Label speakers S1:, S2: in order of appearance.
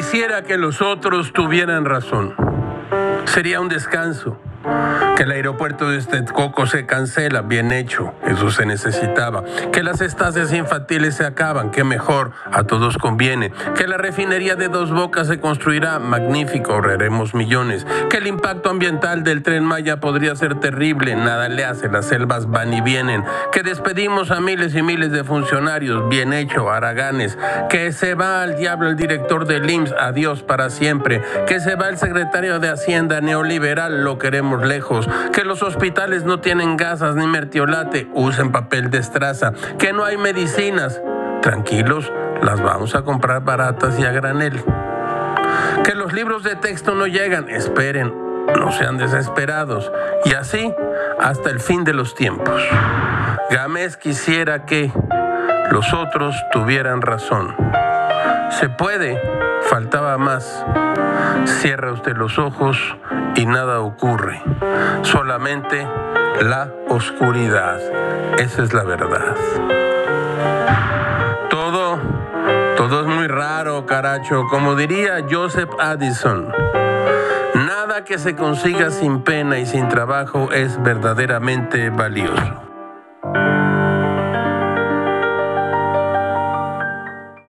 S1: quisiera que los otros tuvieran razón. Sería un descanso que el aeropuerto de Texcoco se cancela, bien hecho, eso se necesitaba. Que las estancias infantiles se acaban, que mejor, a todos conviene. Que la refinería de Dos Bocas se construirá, magnífico, ahorraremos millones. Que el impacto ambiental del tren Maya podría ser terrible, nada le hace, las selvas van y vienen. Que despedimos a miles y miles de funcionarios, bien hecho, Araganes. Que se va al diablo el director del IMSS, adiós para siempre. Que se va el secretario de Hacienda neoliberal, lo queremos lejos que los hospitales no tienen gasas ni mertiolate, usen papel de estraza, que no hay medicinas. Tranquilos, las vamos a comprar baratas y a granel. Que los libros de texto no llegan, esperen, no sean desesperados. Y así hasta el fin de los tiempos. Gámez quisiera que los otros tuvieran razón. Se puede, faltaba más. Cierra usted los ojos y nada ocurre. Solamente la oscuridad. Esa es la verdad. Todo, todo es muy raro, caracho. Como diría Joseph Addison. Nada que se consiga sin pena y sin trabajo es verdaderamente valioso.